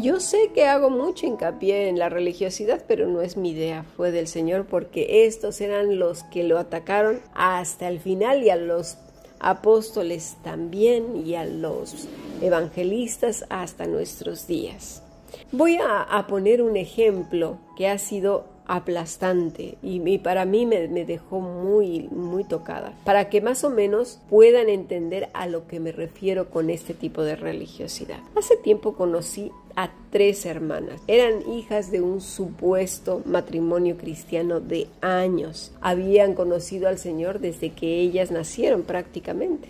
Yo sé que hago mucho hincapié en la religiosidad, pero no es mi idea, fue del Señor, porque estos eran los que lo atacaron hasta el final y a los apóstoles también y a los evangelistas hasta nuestros días. Voy a, poner un ejemplo que ha sido aplastante y, para mí me, me, dejó muy, muy tocada, para que más o menos puedan entender a lo que me refiero con este tipo de religiosidad. Hace tiempo conocí a tres hermanas. Eran hijas de un supuesto matrimonio cristiano de años. Habían conocido al Señor desde que ellas nacieron prácticamente.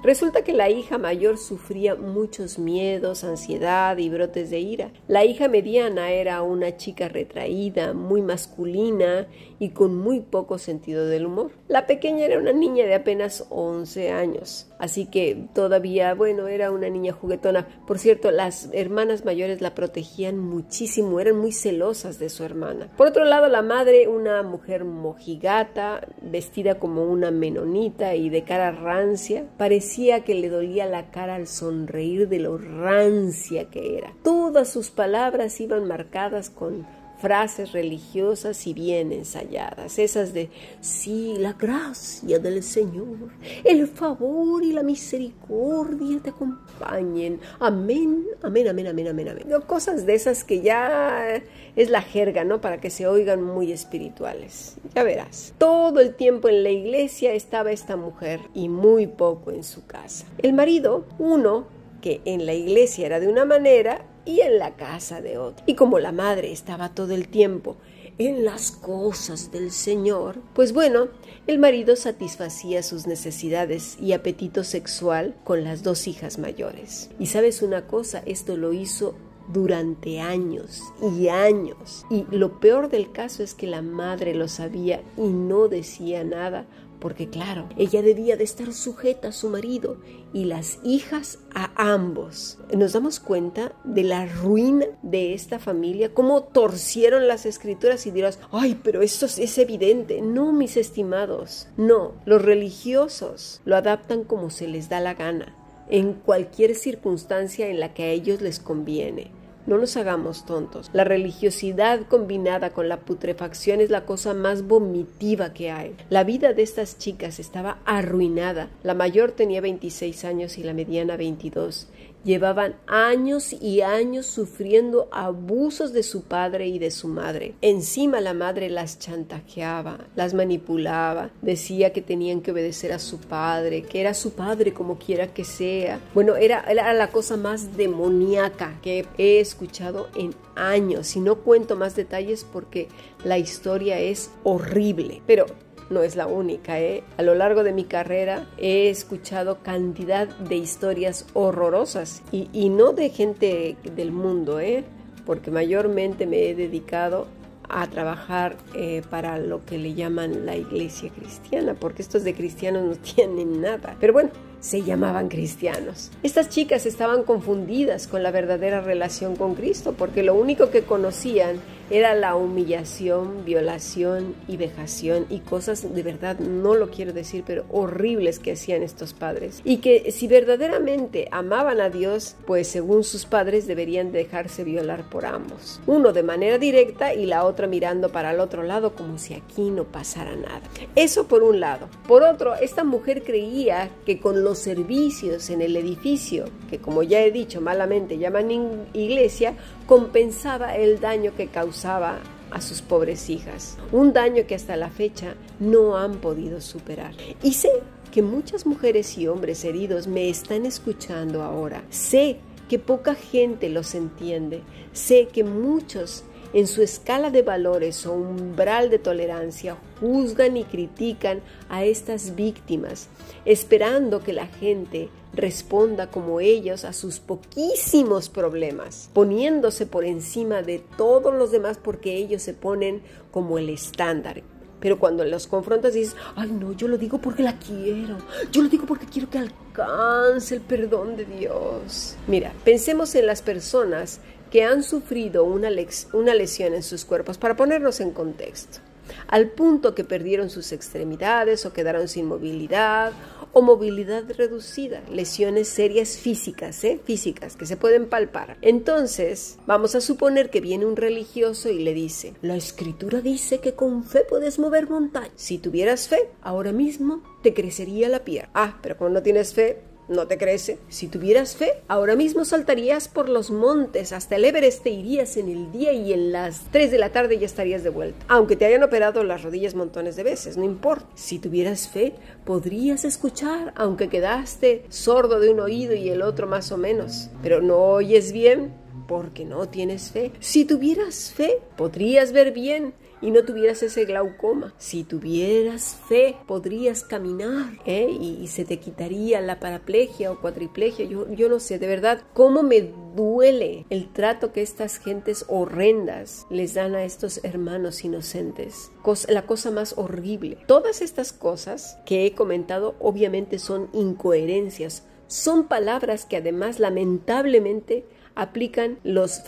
Resulta que la hija mayor sufría muchos miedos, ansiedad y brotes de ira. La hija mediana era una chica retraída, muy masculina y con muy poco sentido del humor. La pequeña era una niña de apenas 11 años, así que todavía, bueno, era una niña juguetona. Por cierto, las hermanas mayores la protegían muchísimo, eran muy celosas de su hermana. Por otro lado, la madre, una mujer mojigata, vestida como una menonita y de cara rancia, parecía que le dolía la cara al sonreír de lo rancia que era. Todas sus palabras iban marcadas con frases religiosas y bien ensayadas, esas de sí, la gracia del Señor, el favor y la misericordia te acompañen. Amén, amén, amén, amén, amén, amén. Cosas de esas que ya es la jerga, ¿no? Para que se oigan muy espirituales. Ya verás. Todo el tiempo en la iglesia estaba esta mujer y muy poco en su casa. El marido, uno, que en la iglesia era de una manera y en la casa de otro. Y como la madre estaba todo el tiempo en las cosas del Señor, pues bueno, el marido satisfacía sus necesidades y apetito sexual con las dos hijas mayores. Y sabes una cosa, esto lo hizo durante años y años. Y lo peor del caso es que la madre lo sabía y no decía nada porque claro, ella debía de estar sujeta a su marido y las hijas a ambos. Nos damos cuenta de la ruina de esta familia, cómo torcieron las escrituras y dirás, ay, pero eso es evidente. No, mis estimados, no, los religiosos lo adaptan como se les da la gana, en cualquier circunstancia en la que a ellos les conviene. No nos hagamos tontos. La religiosidad combinada con la putrefacción es la cosa más vomitiva que hay. La vida de estas chicas estaba arruinada. La mayor tenía 26 años y la mediana 22. Llevaban años y años sufriendo abusos de su padre y de su madre. Encima la madre las chantajeaba, las manipulaba, decía que tenían que obedecer a su padre, que era su padre como quiera que sea. Bueno, era, era la cosa más demoníaca que he escuchado en años y no cuento más detalles porque la historia es horrible. Pero no es la única. ¿eh? A lo largo de mi carrera he escuchado cantidad de historias horrorosas y, y no de gente del mundo, ¿eh? porque mayormente me he dedicado a trabajar eh, para lo que le llaman la iglesia cristiana, porque estos de cristianos no tienen nada. Pero bueno, se llamaban cristianos. Estas chicas estaban confundidas con la verdadera relación con Cristo, porque lo único que conocían era la humillación, violación y vejación y cosas de verdad, no lo quiero decir, pero horribles que hacían estos padres. Y que si verdaderamente amaban a Dios, pues según sus padres deberían dejarse violar por ambos. Uno de manera directa y la otra mirando para el otro lado como si aquí no pasara nada. Eso por un lado. Por otro, esta mujer creía que con los servicios en el edificio, que como ya he dicho malamente llaman iglesia, compensaba el daño que causaba a sus pobres hijas, un daño que hasta la fecha no han podido superar. Y sé que muchas mujeres y hombres heridos me están escuchando ahora. Sé que poca gente los entiende. Sé que muchos en su escala de valores o umbral de tolerancia juzgan y critican a estas víctimas, esperando que la gente responda como ellos a sus poquísimos problemas, poniéndose por encima de todos los demás porque ellos se ponen como el estándar. Pero cuando los confrontas dices, ay no, yo lo digo porque la quiero, yo lo digo porque quiero que alcance el perdón de Dios. Mira, pensemos en las personas que han sufrido una, una lesión en sus cuerpos para ponernos en contexto. Al punto que perdieron sus extremidades o quedaron sin movilidad o movilidad reducida, lesiones serias físicas, ¿eh? físicas que se pueden palpar. Entonces, vamos a suponer que viene un religioso y le dice, la escritura dice que con fe puedes mover montañas. Si tuvieras fe, ahora mismo te crecería la pierna. Ah, pero cuando no tienes fe, no te crece. Si tuvieras fe, ahora mismo saltarías por los montes hasta el Everest, te irías en el día y en las 3 de la tarde ya estarías de vuelta. Aunque te hayan operado las rodillas montones de veces, no importa. Si tuvieras fe, podrías escuchar, aunque quedaste sordo de un oído y el otro más o menos. Pero no oyes bien porque no tienes fe. Si tuvieras fe, podrías ver bien y no tuvieras ese glaucoma. Si tuvieras fe, podrías caminar ¿eh? y, se te quitaría la paraplegia o cuatriplegia. Yo, yo no sé, de verdad, cómo me duele el trato que estas gentes horrendas les dan a estos hermanos inocentes. la cosa más horrible. Todas estas cosas que he comentado obviamente son incoherencias. Son palabras que además lamentablemente aplican los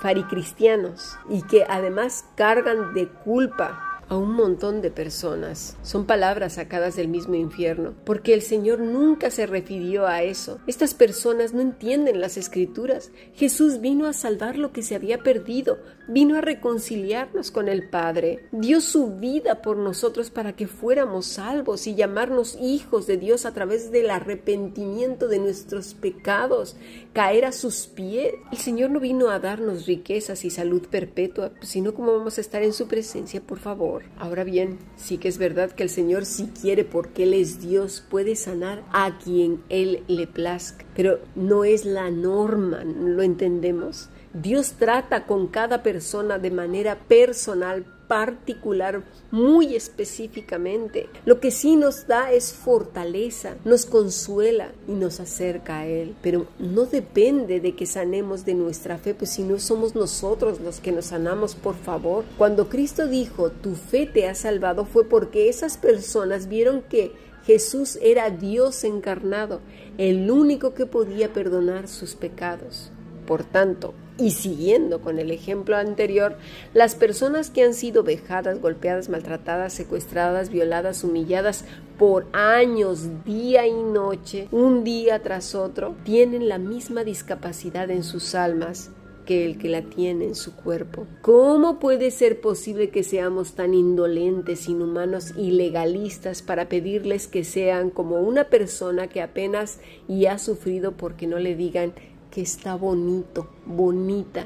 faricristianos y que además cargan de culpa a un montón de personas. Son palabras sacadas del mismo infierno, porque el Señor nunca se refirió a eso. Estas personas no entienden las escrituras. Jesús vino a salvar lo que se había perdido, vino a reconciliarnos con el Padre, dio su vida por nosotros para que fuéramos salvos y llamarnos hijos de Dios a través del arrepentimiento de nuestros pecados, caer a sus pies. El Señor no vino a darnos riquezas y salud perpetua, sino como vamos a estar en su presencia, por favor Ahora bien, sí que es verdad que el Señor si quiere porque Él es Dios puede sanar a quien Él le plazca, pero no es la norma, ¿lo entendemos? Dios trata con cada persona de manera personal, particular, muy específicamente. Lo que sí nos da es fortaleza, nos consuela y nos acerca a Él. Pero no depende de que sanemos de nuestra fe, pues si no somos nosotros los que nos sanamos, por favor. Cuando Cristo dijo, tu fe te ha salvado, fue porque esas personas vieron que Jesús era Dios encarnado, el único que podía perdonar sus pecados. Por tanto, y siguiendo con el ejemplo anterior, las personas que han sido vejadas, golpeadas, maltratadas, secuestradas, violadas, humilladas por años, día y noche, un día tras otro, tienen la misma discapacidad en sus almas que el que la tiene en su cuerpo. ¿Cómo puede ser posible que seamos tan indolentes, inhumanos y legalistas para pedirles que sean como una persona que apenas y ha sufrido porque no le digan que está bonito, bonita.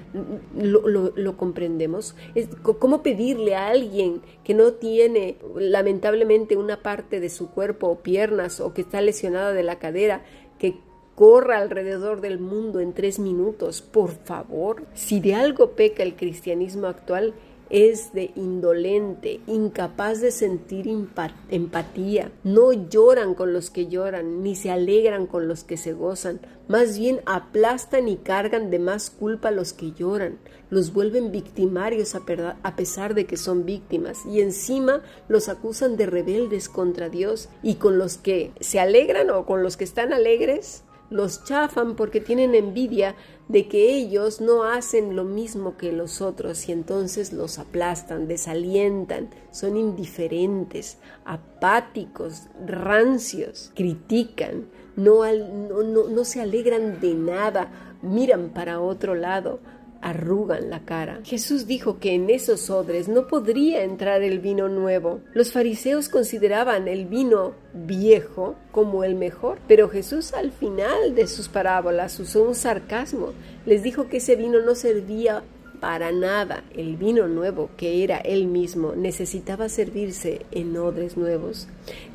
¿Lo, comprendemos? Es, ¿Cómo pedirle a alguien que no tiene lamentablemente una parte de su cuerpo o piernas o que está lesionada de la cadera que corra alrededor del mundo en tres minutos? Por favor, si de algo peca el cristianismo actual, es de indolente, incapaz de sentir empatía. No lloran con los que lloran, ni se alegran con los que se gozan. Más bien aplastan y cargan de más culpa a los que lloran. Los vuelven victimarios a pesar de que son víctimas. Y encima los acusan de rebeldes contra Dios. Y con los que se alegran o con los que están alegres, los chafan porque tienen envidia de que ellos no hacen lo mismo que los otros y entonces los aplastan, desalientan, son indiferentes, apáticos, rancios, critican, no, no, no, no se alegran de nada, miran para otro lado, arrugan la cara. Jesús dijo que en esos odres no podría entrar el vino nuevo. Los fariseos consideraban el vino viejo como el mejor, pero Jesús al final de sus parábolas usó un sarcasmo. Les dijo que ese vino no servía para nada el vino nuevo, que era él mismo, necesitaba servirse en odres nuevos.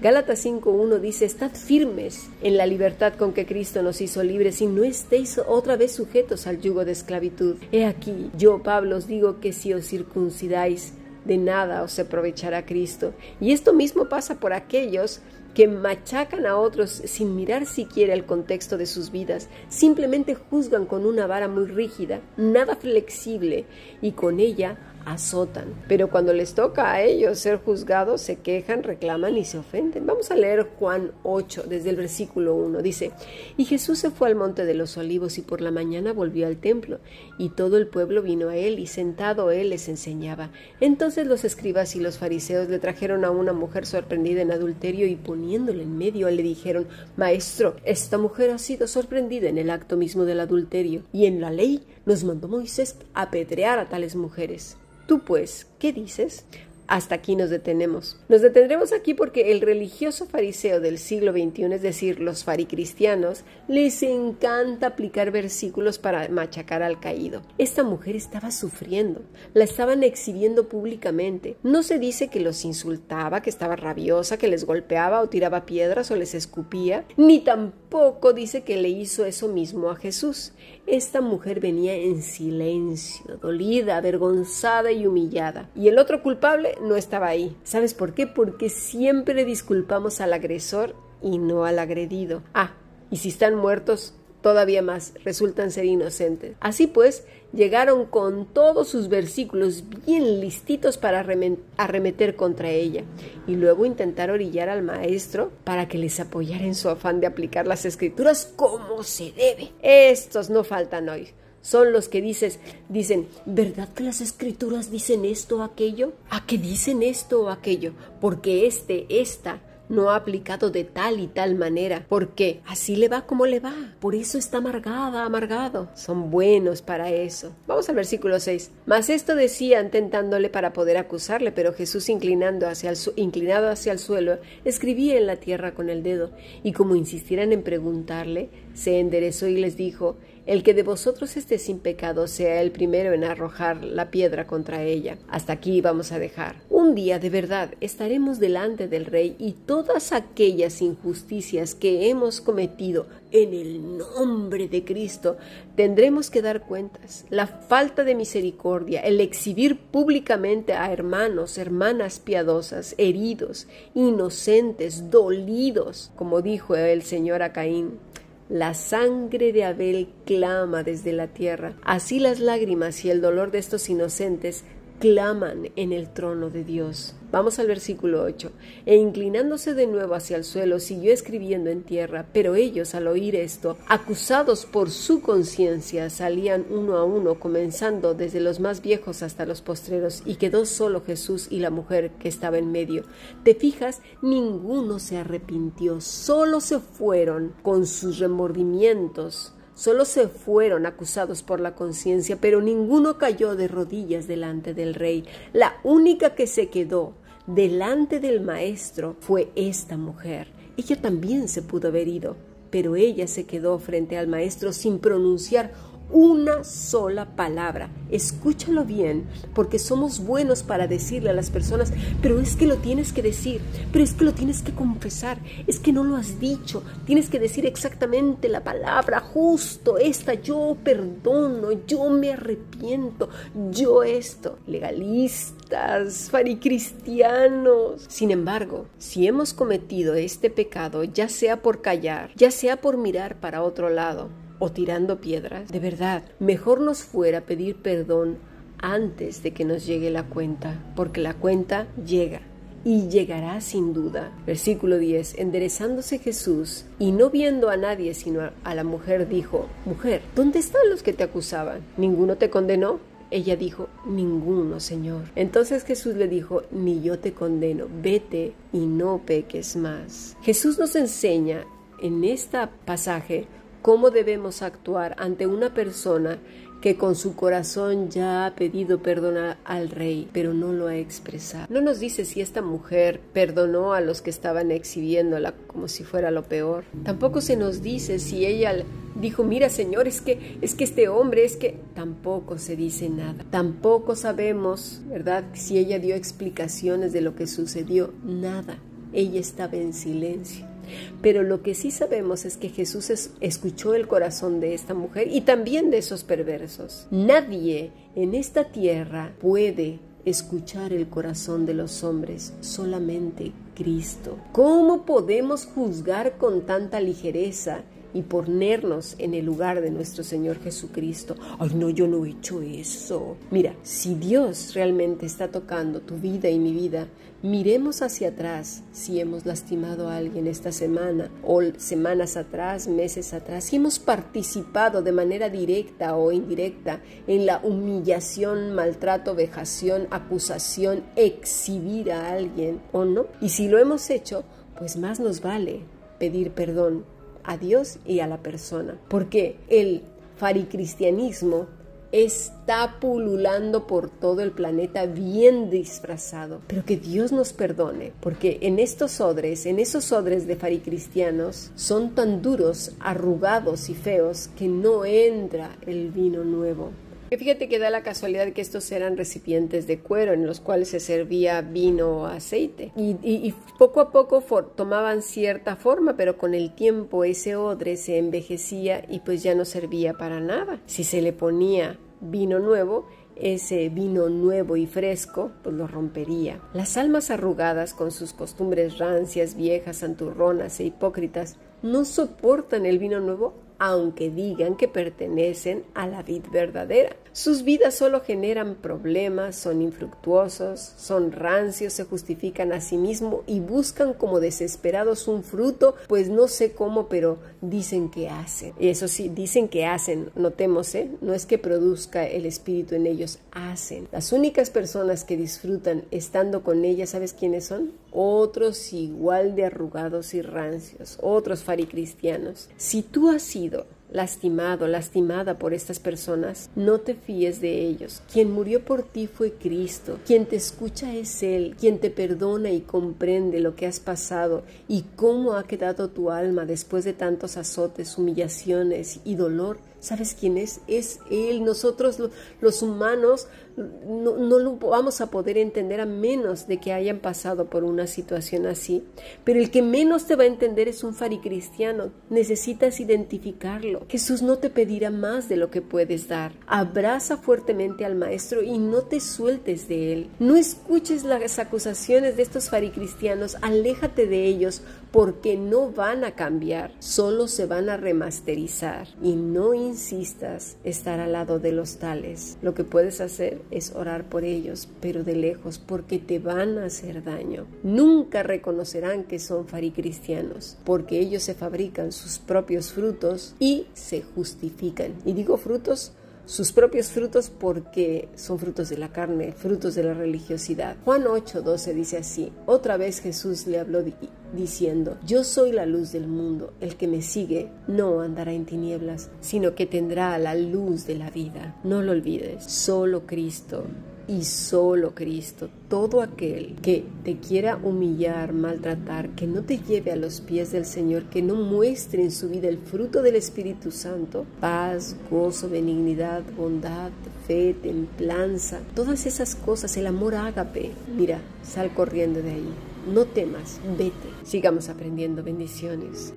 Gálatas 5.1 dice, Estad firmes en la libertad con que Cristo nos hizo libres y no estéis otra vez sujetos al yugo de esclavitud. He aquí, yo, Pablo, os digo que si os circuncidáis, de nada os aprovechará Cristo. Y esto mismo pasa por aquellos que machacan a otros sin mirar siquiera el contexto de sus vidas, simplemente juzgan con una vara muy rígida, nada flexible, y con ella azotan. Pero cuando les toca a ellos ser juzgados, se quejan, reclaman y se ofenden. Vamos a leer Juan 8, desde el versículo 1. Dice, y Jesús se fue al monte de los olivos y por la mañana volvió al templo, y todo el pueblo vino a él, y sentado él les enseñaba. Entonces los escribas y los fariseos le trajeron a una mujer sorprendida en adulterio y poniéndole en medio le dijeron, Maestro, esta mujer ha sido sorprendida en el acto mismo del adulterio, y en la ley nos mandó Moisés apedrear a tales mujeres. Tú pues, ¿qué dices? Hasta aquí nos detenemos. Nos detendremos aquí porque el religioso fariseo del siglo XXI, es decir, los faricristianos, les encanta aplicar versículos para machacar al caído. Esta mujer estaba sufriendo, la estaban exhibiendo públicamente. No se dice que los insultaba, que estaba rabiosa, que les golpeaba o tiraba piedras o les escupía, ni tampoco dice que le hizo eso mismo a Jesús. Esta mujer venía en silencio, dolida, avergonzada y humillada. Y el otro culpable no estaba ahí. ¿Sabes por qué? Porque siempre disculpamos al agresor y no al agredido. Ah, y si están muertos, todavía más, resultan ser inocentes. Así pues, llegaron con todos sus versículos bien listitos para arremeter contra ella y luego intentar orillar al maestro para que les apoyara en su afán de aplicar las escrituras como se debe. Estos no faltan hoy. Son los que dices, dicen, ¿verdad que las escrituras dicen esto o aquello? ¿A qué dicen esto o aquello? Porque este, esta, no ha aplicado de tal y tal manera, porque así le va como le va. Por eso está amargada, amargado. Son buenos para eso. Vamos al versículo 6. Mas esto decían tentándole para poder acusarle, pero Jesús inclinando hacia inclinado hacia el suelo, escribía en la tierra con el dedo, y como insistieran en preguntarle, se enderezó y les dijo, el que de vosotros esté sin pecado sea el primero en arrojar la piedra contra ella. Hasta aquí vamos a dejar. Un día de verdad estaremos delante del Rey y todas aquellas injusticias que hemos cometido en el nombre de Cristo tendremos que dar cuentas. La falta de misericordia, el exhibir públicamente a hermanos, hermanas piadosas, heridos, inocentes, dolidos, como dijo el Señor a Caín. La sangre de Abel clama desde la tierra. Así las lágrimas y el dolor de estos inocentes claman en el trono de Dios. Vamos al versículo 8. E inclinándose de nuevo hacia el suelo, siguió escribiendo en tierra, pero ellos al oír esto, acusados por su conciencia, salían uno a uno, comenzando desde los más viejos hasta los postreros, y quedó solo Jesús y la mujer que estaba en medio. Te fijas, ninguno se arrepintió, solo se fueron con sus remordimientos Solo se fueron acusados por la conciencia, pero ninguno cayó de rodillas delante del rey. La única que se quedó delante del maestro fue esta mujer. Ella también se pudo haber ido, pero ella se quedó frente al maestro sin pronunciar una sola palabra. Escúchalo bien, porque somos buenos para decirle a las personas, pero es que lo tienes que decir, pero es que lo tienes que confesar, es que no lo has dicho, tienes que decir exactamente la palabra justo, esta, yo perdono, yo me arrepiento, yo esto, legalistas, faricristianos. Sin embargo, si hemos cometido este pecado, ya sea por callar, ya sea por mirar para otro lado, o tirando piedras, de verdad, mejor nos fuera pedir perdón antes de que nos llegue la cuenta, porque la cuenta llega y llegará sin duda. Versículo 10. Enderezándose Jesús y no viendo a nadie sino a la mujer, dijo, Mujer, ¿dónde están los que te acusaban? ¿Ninguno te condenó? Ella dijo, Ninguno, Señor. Entonces Jesús le dijo, Ni yo te condeno, vete y no peques más. Jesús nos enseña en este pasaje cómo debemos actuar ante una persona que con su corazón ya ha pedido perdón al rey, pero no lo ha expresado. No nos dice si esta mujer perdonó a los que estaban exhibiéndola como si fuera lo peor. Tampoco se nos dice si ella dijo, mira señor, es que, es que este hombre, es que tampoco se dice nada. Tampoco sabemos, ¿verdad? Si ella dio explicaciones de lo que sucedió, nada. Ella estaba en silencio. Pero lo que sí sabemos es que Jesús escuchó el corazón de esta mujer y también de esos perversos. Nadie en esta tierra puede escuchar el corazón de los hombres, solamente Cristo. ¿Cómo podemos juzgar con tanta ligereza y ponernos en el lugar de nuestro Señor Jesucristo. Ay, no, yo no he hecho eso. Mira, si Dios realmente está tocando tu vida y mi vida, miremos hacia atrás si hemos lastimado a alguien esta semana o semanas atrás, meses atrás, si hemos participado de manera directa o indirecta en la humillación, maltrato, vejación, acusación, exhibir a alguien o no. Y si lo hemos hecho, pues más nos vale pedir perdón a Dios y a la persona. Porque el faricristianismo está pululando por todo el planeta bien disfrazado. Pero que Dios nos perdone, porque en estos odres, en esos odres de faricristianos, son tan duros, arrugados y feos que no entra el vino nuevo. Fíjate que da la casualidad que estos eran recipientes de cuero en los cuales se servía vino o aceite. Y, poco a poco tomaban cierta forma, pero con el tiempo ese odre se envejecía y pues ya no servía para nada. Si se le ponía vino nuevo, ese vino nuevo y fresco, pues lo rompería. Las almas arrugadas, con sus costumbres rancias, viejas, santurronas e hipócritas, no soportan el vino nuevo aunque digan que pertenecen a la vid verdadera. Sus vidas solo generan problemas, son infructuosos, son rancios, se justifican a sí mismos y buscan como desesperados un fruto, pues no sé cómo, pero dicen que hacen. Eso sí, dicen que hacen, notemos, ¿eh? no es que produzca el espíritu en ellos, hacen. Las únicas personas que disfrutan estando con ellas, ¿sabes quiénes son? Otros igual de arrugados y rancios, otros faricristianos. Si tú has sido lastimado, lastimada por estas personas, no te fíes de ellos. Quien murió por ti fue Cristo. Quien te escucha es Él. Quien te perdona y comprende lo que has pasado y cómo ha quedado tu alma después de tantos azotes, humillaciones y dolor. ¿Sabes quién es? Es Él. Nosotros los humanos no, no, lo vamos a poder entender a menos de que hayan pasado por una situación así. Pero el que menos te va a entender es un faricristiano. Necesitas identificarlo. Jesús no te pedirá más de lo que puedes dar. Abraza fuertemente al Maestro y no te sueltes de él. No escuches las acusaciones de estos faricristianos. Aléjate de ellos porque no van a cambiar. Solo se van a remasterizar. Y no insistas estar al lado de los tales. Lo que puedes hacer es orar por ellos, pero de lejos, porque te van a hacer daño. Nunca reconocerán que son faricristianos, porque ellos se fabrican sus propios frutos y se justifican. Y digo frutos sus propios frutos porque son frutos de la carne, frutos de la religiosidad. Juan 8:12 dice así, otra vez Jesús le habló diciendo, yo soy la luz del mundo, el que me sigue no andará en tinieblas, sino que tendrá la luz de la vida. No lo olvides, solo Cristo y solo Cristo. Todo aquel que te quiera humillar, maltratar, que no te lleve a los pies del Señor, que no muestre en su vida el fruto del Espíritu Santo, paz, gozo, benignidad, bondad, fe, templanza, todas esas cosas, el amor ágape. Mira, sal corriendo de ahí. No temas, vete. Sigamos aprendiendo bendiciones.